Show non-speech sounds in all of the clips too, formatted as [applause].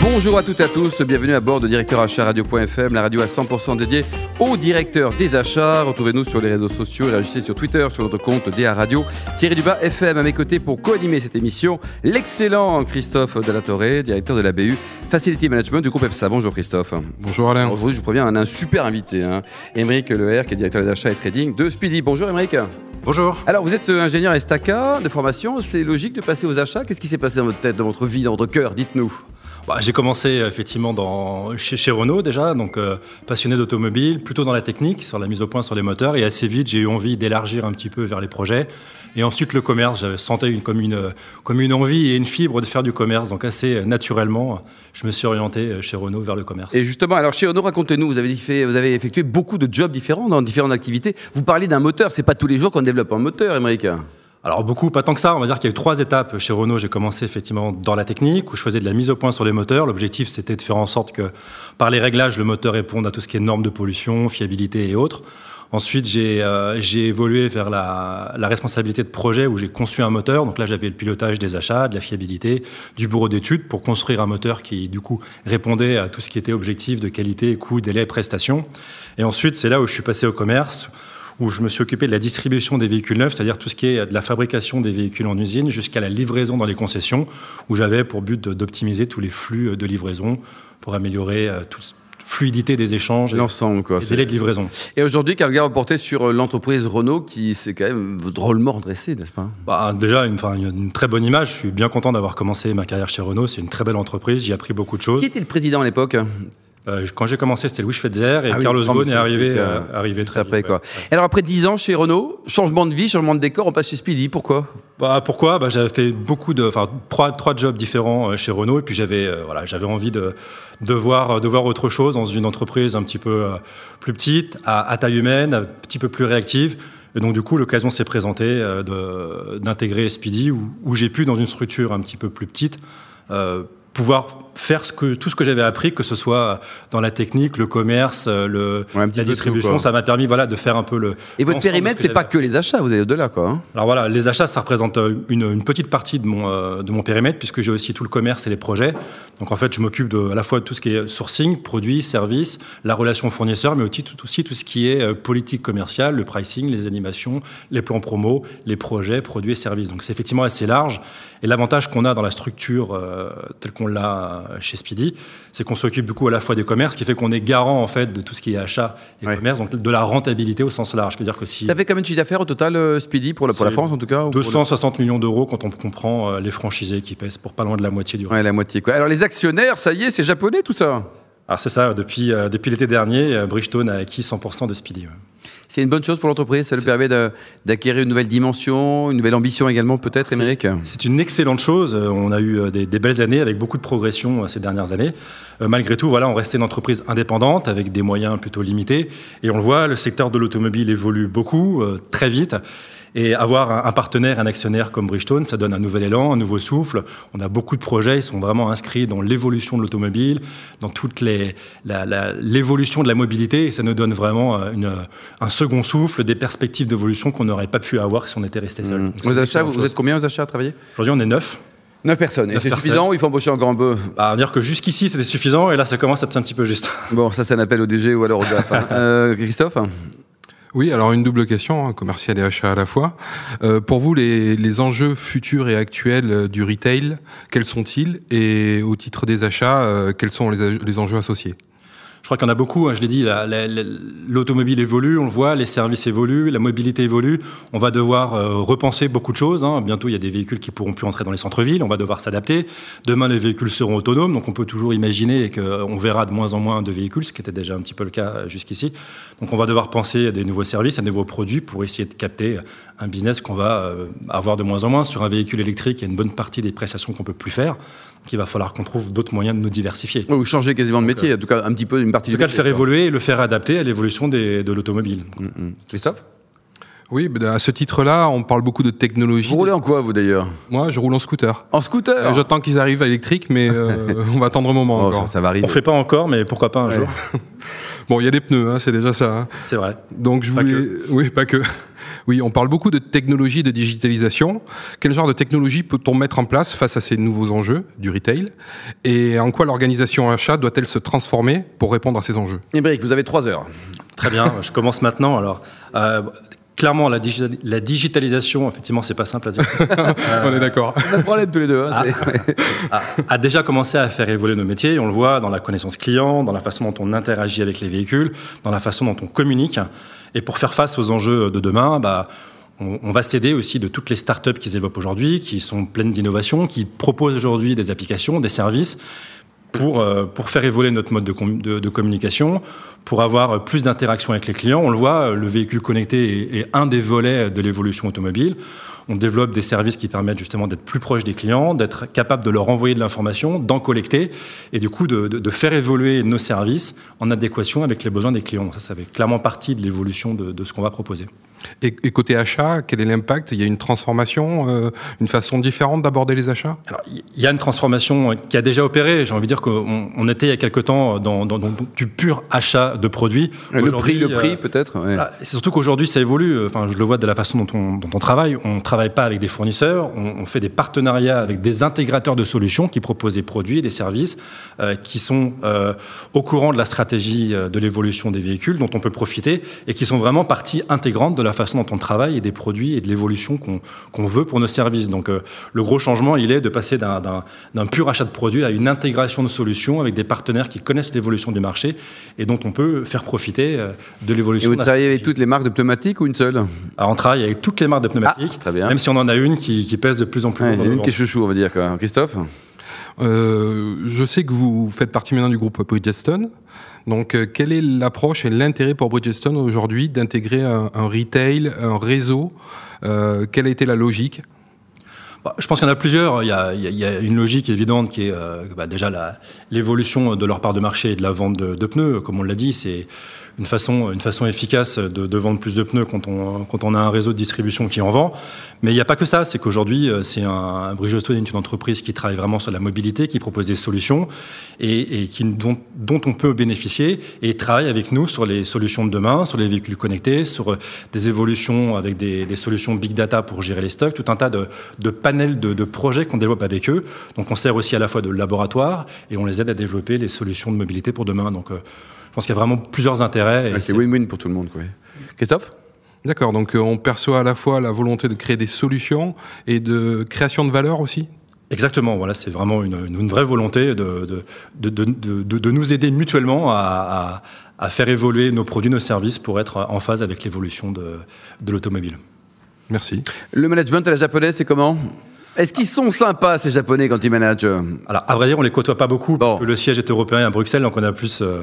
Bonjour à toutes et à tous, bienvenue à bord de Directeur Achat Radio.fm, la radio à 100% dédiée au directeur des achats. Retrouvez-nous sur les réseaux sociaux et réagissez sur Twitter, sur notre compte DA Radio. Thierry Dubas FM à mes côtés pour co-animer cette émission. L'excellent Christophe Delatorre, directeur de la BU Facility Management du groupe EPSA. Bonjour Christophe. Bonjour Alain. Aujourd'hui, je vous préviens, un super invité, hein. Émeric Leher, qui est directeur des achats et trading de Speedy. Bonjour Émeric. Bonjour. Alors, vous êtes ingénieur Estaca de formation. C'est logique de passer aux achats? Qu'est-ce qui s'est passé dans votre tête, dans votre vie, dans votre cœur? Dites-nous. Bah, j'ai commencé effectivement chez, Renault déjà, donc euh, passionné d'automobile, plutôt dans la technique, sur la mise au point sur les moteurs, et assez vite j'ai eu envie d'élargir un petit peu vers les projets. Et ensuite le commerce, j'avais senti une, comme, une, envie et une fibre de faire du commerce, donc assez naturellement, je me suis orienté chez Renault vers le commerce. Et justement, alors chez Renault, racontez-nous, vous avez, fait, vous avez effectué beaucoup de jobs différents dans différentes activités. Vous parlez d'un moteur, c'est pas tous les jours qu'on développe un moteur, américain. Alors beaucoup, pas tant que ça. On va dire qu'il y a eu trois étapes chez Renault. J'ai commencé effectivement dans la technique, où je faisais de la mise au point sur les moteurs. L'objectif, c'était de faire en sorte que par les réglages, le moteur réponde à tout ce qui est normes de pollution, fiabilité et autres. Ensuite, j'ai euh, évolué vers la, la, responsabilité de projet où j'ai conçu un moteur. Donc là, j'avais le pilotage des achats, de la fiabilité, du bureau d'études pour construire un moteur qui, du coup, répondait à tout ce qui était objectif de qualité, coût, délai, prestation. Et ensuite, c'est là où je suis passé au commerce où je me suis occupé de la distribution des véhicules neufs, c'est-à-dire tout ce qui est de la fabrication des véhicules en usine jusqu'à la livraison dans les concessions, où j'avais pour but d'optimiser tous les flux de livraison pour améliorer euh, toute fluidité des échanges l'ensemble quoi délais de livraison. Et aujourd'hui quel regard vous portez sur euh, l'entreprise Renault qui s'est quand même drôlement redressée n'est-ce pas? Bah, déjà une, une, très bonne image. Je suis bien content d'avoir commencé ma carrière chez Renault. C'est une très belle entreprise. J'ai appris beaucoup de choses. Qui était le président à l'époque? Euh, quand j'ai commencé, c'était Louis Schweitzer et ah Carlos Ghosn est arrivé, euh, arrivé très après. Quoi. Alors après 10 ans chez Renault, changement de vie, changement de décor, on passe chez Speedy. Pourquoi? Bah, Pourquoi? Bah, J'avais fait beaucoup de, enfin trois, trois jobs différents euh, chez Renault et puis j'avais voilà, j'avais envie de, de, voir, de voir autre chose dans une entreprise un petit peu plus petite, à, taille humaine, un petit peu plus réactive. Et donc du coup, l'occasion s'est présentée d'intégrer Speedy où, où j'ai pu, dans une structure un petit peu plus petite, pouvoir faire ce que, tout ce que j'avais appris, que ce soit dans la technique, le commerce, euh, le, la distribution, ça m'a permis voilà, de faire un peu le. Et votre périmètre, c'est pas que les achats, vous allez au-delà, quoi. Hein. Alors voilà, les achats, ça représente euh, une, une petite partie de mon, euh, de mon périmètre, puisque j'ai aussi tout le commerce et les projets. Donc en fait, je m'occupe à la fois de tout ce qui est sourcing, produits, services, la relation fournisseur, mais aussi tout, aussi tout ce qui est politique commerciale, le pricing, les animations, les plans promo, les projets, produits et services. Donc c'est effectivement assez large. Et l'avantage qu'on a dans la structure telle qu'on l'a chez Speedy, c'est qu'on s'occupe du coup à la fois des commerces, ce qui fait qu'on est garant en fait de tout ce qui est achat et commerce, donc de la rentabilité au sens large. dire que si ça fait combien de chiffre d'affaires au total euh, Speedy pour la, pour la France en tout cas 260 millions d'euros quand on comprend euh, les franchisés qui pèsent pour pas loin de la moitié du. Ouais, la moitié quoi. Alors les actionnaires, ça y est, c'est japonais tout ça? Alors c'est ça. Depuis euh, depuis l'été dernier, Bridgestone a acquis 100% de Speedy. C'est une bonne chose pour l'entreprise, ça lui permet d'acquérir une nouvelle dimension, une nouvelle ambition également peut-être, Émeric C'est une excellente chose, on a eu euh, des, belles années avec beaucoup de progression euh, ces dernières années. Euh, malgré tout, voilà, on restait une entreprise indépendante avec des moyens plutôt limités et on le voit, le secteur de l'automobile évolue beaucoup, très vite. Et avoir un, partenaire, un actionnaire comme Bridgestone, ça donne un nouvel élan, un nouveau souffle. On a beaucoup de projets, ils sont vraiment inscrits dans l'évolution de l'automobile, dans toute l'évolution de la mobilité, et ça nous donne vraiment euh, une, un second souffle, des perspectives d'évolution qu'on n'aurait pas pu avoir si on était resté seul. Mmh. Vous, achats, vous, êtes combien aux achats à travailler? Aujourd'hui, on est neuf. Neuf personnes. et c'est suffisant ou il faut embaucher encore un peu? Bah, dire que jusqu'ici c'était suffisant et là ça commence à être un petit peu juste. [laughs] Bon, ça c'est un appel au DG ou alors au DAF. Hein. [laughs] euh, Christophe? Oui, alors une double question, hein, commercial et achat à la fois. Euh, pour vous, les, les, enjeux futurs et actuels euh, du retail, quels sont-ils? Et au titre des achats, euh, quels sont les, les enjeux associés? Crois qu'il y en a beaucoup, hein, je l'ai dit, l'automobile évolue, on le voit, les services évoluent, la mobilité évolue, on va devoir euh, repenser beaucoup de choses. Hein. Bientôt, il y a des véhicules qui pourront plus entrer dans les centres-villes, on va devoir s'adapter. Demain, les véhicules seront autonomes, donc on peut toujours imaginer qu'on verra de moins en moins de véhicules, ce qui était déjà un petit peu le cas jusqu'ici. Donc on va devoir penser à des nouveaux services, à des nouveaux produits pour essayer de capter un business qu'on va euh, avoir de moins en moins. Sur un véhicule électrique, il y a une bonne partie des prestations qu'on peut plus faire. Donc il va falloir qu'on trouve d'autres moyens de nous diversifier. Ou changer quasiment de métier, euh, en tout cas un petit peu une partie. En tout cas, le faire évoluer et le faire adapter à l'évolution de l'automobile. Mm, mm. Christophe? Oui, à ce titre-là, on parle beaucoup de technologie. Vous roulez en quoi, vous d'ailleurs? Moi, je roule en scooter. En scooter? Euh, J'attends qu'ils arrivent à électrique, mais [laughs] on va attendre un moment. Oh, ça, va arriver. On fait pas encore, mais pourquoi pas un jour [laughs] Bon, il y a des pneus, hein, c'est déjà ça. hein. C'est vrai. Donc je Pas voulais, oui, pas que. Oui, on parle beaucoup de technologie, de digitalisation. Quel genre de technologie peut-on mettre en place face à ces nouveaux enjeux du retail Et en quoi l'organisation achat doit-elle se transformer pour répondre à ces enjeux? Émeric, vous avez trois heures. Très bien, je commence maintenant. Alors, euh, clairement, la, digi- la digitalisation, effectivement, c'est pas simple à dire. [laughs] On est d'accord. On a un problème tous les deux. hein, c'est- a, [laughs] a déjà commencé à faire évoluer nos métiers. On le voit dans la connaissance client, dans la façon dont on interagit avec les véhicules, dans la façon dont on communique. Et pour faire face aux enjeux de demain, bah, on, on va s'aider aussi de toutes les startups qui se développent aujourd'hui, qui sont pleines d'innovations, qui proposent aujourd'hui des applications, des services pour, euh, pour faire évoluer notre mode de, com- de- de communication, pour avoir plus d'interaction avec les clients. On le voit, le véhicule connecté est, un des volets de l'évolution automobile. On développe des services qui permettent justement d'être plus proche des clients, d'être capable de leur envoyer de l'information, d'en collecter et du coup de, faire évoluer nos services en adéquation avec les besoins des clients. Ça, ça fait clairement partie de l'évolution de ce qu'on va proposer. Et, et côté achat, quel est l'impact? Il y a une transformation, euh, une façon différente d'aborder les achats? Alors, il y a une transformation qui a déjà opéré. J'ai envie de dire qu'on on était il y a quelque temps dans, dans- dans du pur achat de produits. Le prix, le prix euh, peut-être. ouais. Voilà. C'est surtout qu'aujourd'hui, ça évolue. Enfin, je le vois de la façon dont on, dont on travaille. On ne travaille pas avec des fournisseurs. On, on fait des partenariats avec des intégrateurs de solutions qui proposent des produits et des services euh, qui sont euh, au courant de la stratégie euh, de l'évolution des véhicules, dont on peut profiter et qui sont vraiment partie intégrante de la façon dont on travaille et des produits et de l'évolution qu'on qu'on veut pour nos services. Donc, euh, le gros changement, il est de passer d'un- pur achat de produits à une intégration de solutions avec des partenaires qui connaissent l'évolution du marché et dont on peut faire profiter euh, de Et l'évolution. vous de la travaillez avec toutes les marques de pneumatiques ou une seule? Alors, on travaille avec toutes les marques de pneumatiques, Ah, très bien. même si on en a une qui, qui pèse de plus en plus. Ouais, Il lourd y en a dans une qui est chouchou, on va dire. Quoi. Christophe? Euh, Je sais que vous faites partie maintenant du groupe Bridgestone. Donc, euh, quelle est l'approche et l'intérêt pour Bridgestone aujourd'hui d'intégrer un, retail, un réseau? Euh, Quelle a été la logique? Bah, Je pense qu'il y en a plusieurs. Il y a, une logique évidente qui est bah, déjà l'évolution de leur part de marché et de la vente de, pneus. Comme on l'a dit, une façon, une façon efficace de, de vendre plus de pneus quand on, quand on a un réseau de distribution qui en vend. Mais il n'y a pas que ça. C'est qu'aujourd'hui, euh, c'est un, Bridgestone est une entreprise qui travaille vraiment sur la mobilité, qui propose des solutions et, et qui, dont, dont on peut bénéficier et travaille avec nous sur les solutions de demain, sur les véhicules connectés, sur euh, des évolutions avec des, des solutions big data pour gérer les stocks, tout un tas de, de panels de, de projets qu'on développe avec eux. Donc on sert aussi à la fois de laboratoire et on les aide à développer les solutions de mobilité pour demain. Donc euh, pense qu'il y a vraiment plusieurs intérêts. Ouais, C'est win-win pour tout le monde. Quoi. Christophe D'accord, donc euh, on perçoit à la fois la volonté de créer des solutions et de création de valeur aussi? Exactement, voilà, c'est vraiment une, une- une vraie volonté de, de, de, de, de- de nous aider mutuellement à, à- à faire évoluer nos produits, nos services pour être en phase avec l'évolution de, de l'automobile. Merci. Le management à la japonaise, c'est comment? Est-ce qu'ils sont sympas, ces Japonais, quand ils managent? Alors, à vrai dire, on les côtoie pas beaucoup, Bon. parce que le siège est européen à Bruxelles, donc on, a plus, euh,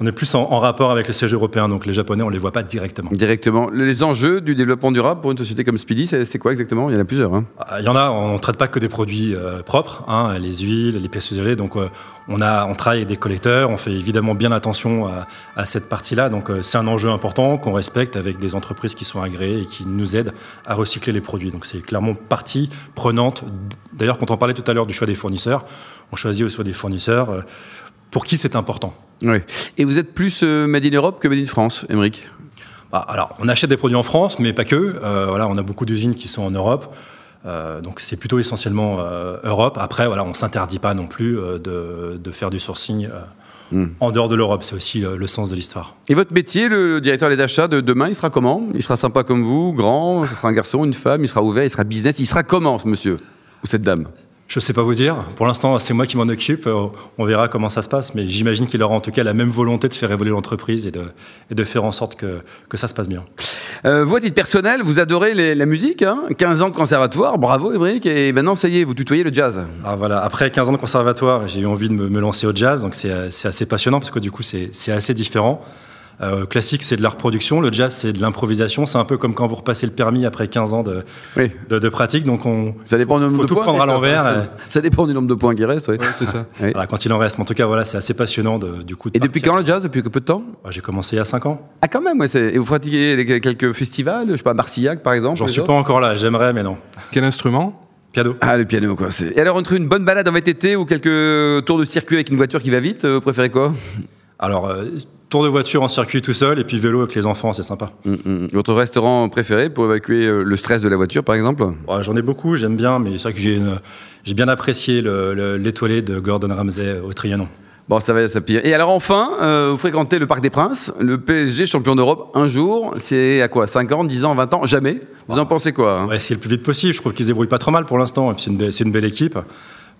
on est plus en, en rapport avec le siège européen, donc les Japonais, on les voit pas directement. Directement. Les enjeux du développement durable pour une société comme Speedy, c'est quoi exactement? Il y en a plusieurs. hein. Ah, Il y en a, on ne traite pas que des produits euh, propres, hein, les huiles, les pièces usagées. Donc, euh, on, a, on travaille avec des collecteurs, on fait évidemment bien attention à, à cette partie-là. Donc, euh, c'est un enjeu important qu'on respecte avec des entreprises qui sont agréées et qui nous aident à recycler les produits. Donc, c'est clairement partie prenante. D'ailleurs, quand on parlait tout à l'heure du choix des fournisseurs, on choisit aussi des fournisseurs pour qui c'est important. Oui. Et vous êtes plus euh, Made in Europe que Made in France, Émeric? Bah, alors, on achète des produits en France, mais pas que. Euh, voilà, on a beaucoup d'usines qui sont en Europe. Euh, donc c'est plutôt essentiellement euh, Europe. Après, voilà, on s'interdit pas non plus euh, de, de faire du sourcing Hmm. en dehors de l'Europe. C'est aussi le sens de l'histoire. Et votre métier, le directeur des achats de demain, il sera comment? Il sera sympa comme vous, grand, ce sera un garçon, une femme, il sera ouvert, il sera business, il sera comment ce monsieur Ou cette dame? Je sais pas vous dire. Pour l'instant, c'est moi qui m'en occupe. Euh, On verra comment ça se passe, mais j'imagine qu'il aura en tout cas la même volonté de faire évoluer l'entreprise et de, et de faire en sorte que, que ça se passe bien. Euh, vous, à titre personnel, vous adorez les- la musique, hein? 15 ans de conservatoire, bravo Émeric, et maintenant ça y est, vous tutoyez le jazz. Alors voilà, après 15 ans de conservatoire, j'ai eu envie de me, me lancer au jazz, donc c'est assez passionnant parce que du coup c'est assez différent. Euh, classique, c'est de la reproduction, le jazz, c'est de l'improvisation. C'est un peu comme quand vous repassez le permis après 15 ans de, Oui. de, de pratique. Donc on, Ça dépend du nombre Faut de tout points. prendre à l'envers, euh. Ça, ça dépend du nombre de points qui restent. oui. Ouais, c'est ça. Oui. voilà, quand il en reste. Mais en tout cas, voilà, c'est assez passionnant de, du coup. de Et depuis quand le jazz? Depuis que peu de temps? Bah, J'ai commencé il y a 5 ans. Ah quand même, ouais, et vous pratiquez les- quelques festivals, je sais pas, Marcillac par exemple J'en suis pas encore là. J'aimerais, mais non. Quel instrument? Piano. Ah le piano quoi. Et alors entre une bonne balade en VTT ou quelques tours de circuit avec une voiture qui va vite, euh, vous préférez quoi? Alors, euh, tour de voiture en circuit tout seul et puis vélo avec les enfants, c'est sympa. Mm, mm. Votre restaurant préféré pour évacuer euh, le stress de la voiture, par exemple? Ouais, J'en ai beaucoup, j'aime bien, mais c'est vrai que j'ai une- j'ai bien apprécié l'étoilé de Gordon Ramsay au Trianon. Bon, ça va, ça pire. Et alors enfin, euh, vous fréquentez le Parc des Princes, le PSG champion d'Europe un jour, c'est à quoi 5 ans, 10 ans, 20 ans? Jamais? Vous en pensez quoi hein? Ouais, c'est le plus vite possible. Je trouve qu'ils se débrouillent pas trop mal pour l'instant. Et puis c'est une, belle- c'est une belle équipe.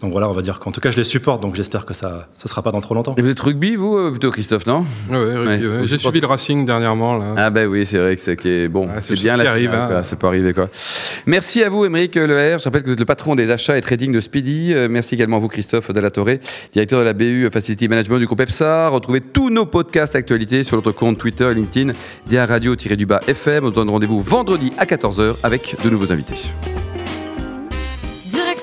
Donc voilà, on va dire qu'en tout cas, je les supporte. Donc j'espère que ça ne sera pas dans trop longtemps. Et vous êtes rugby, vous, euh, plutôt Christophe, non? Ouais, ouais, Ouais. J'ai suivi le Racing dernièrement. Là. Ah ben oui, c'est vrai que c'est qui est- bon, Ah, c'est bien ce la qui arrive, finale, hein. quoi, ça peut arriver quoi. Merci à vous, Émeric Leher. Je rappelle que vous êtes le patron des achats et trading de Speedy. Euh, Merci également à vous, Christophe Dallatoré, directeur de la BU Facility Management du groupe EPSA. Retrouvez tous nos podcasts actualités sur notre compte Twitter, LinkedIn, DA Radio-du-bas FM. On se donne rendez-vous vendredi à 14h avec de nouveaux invités.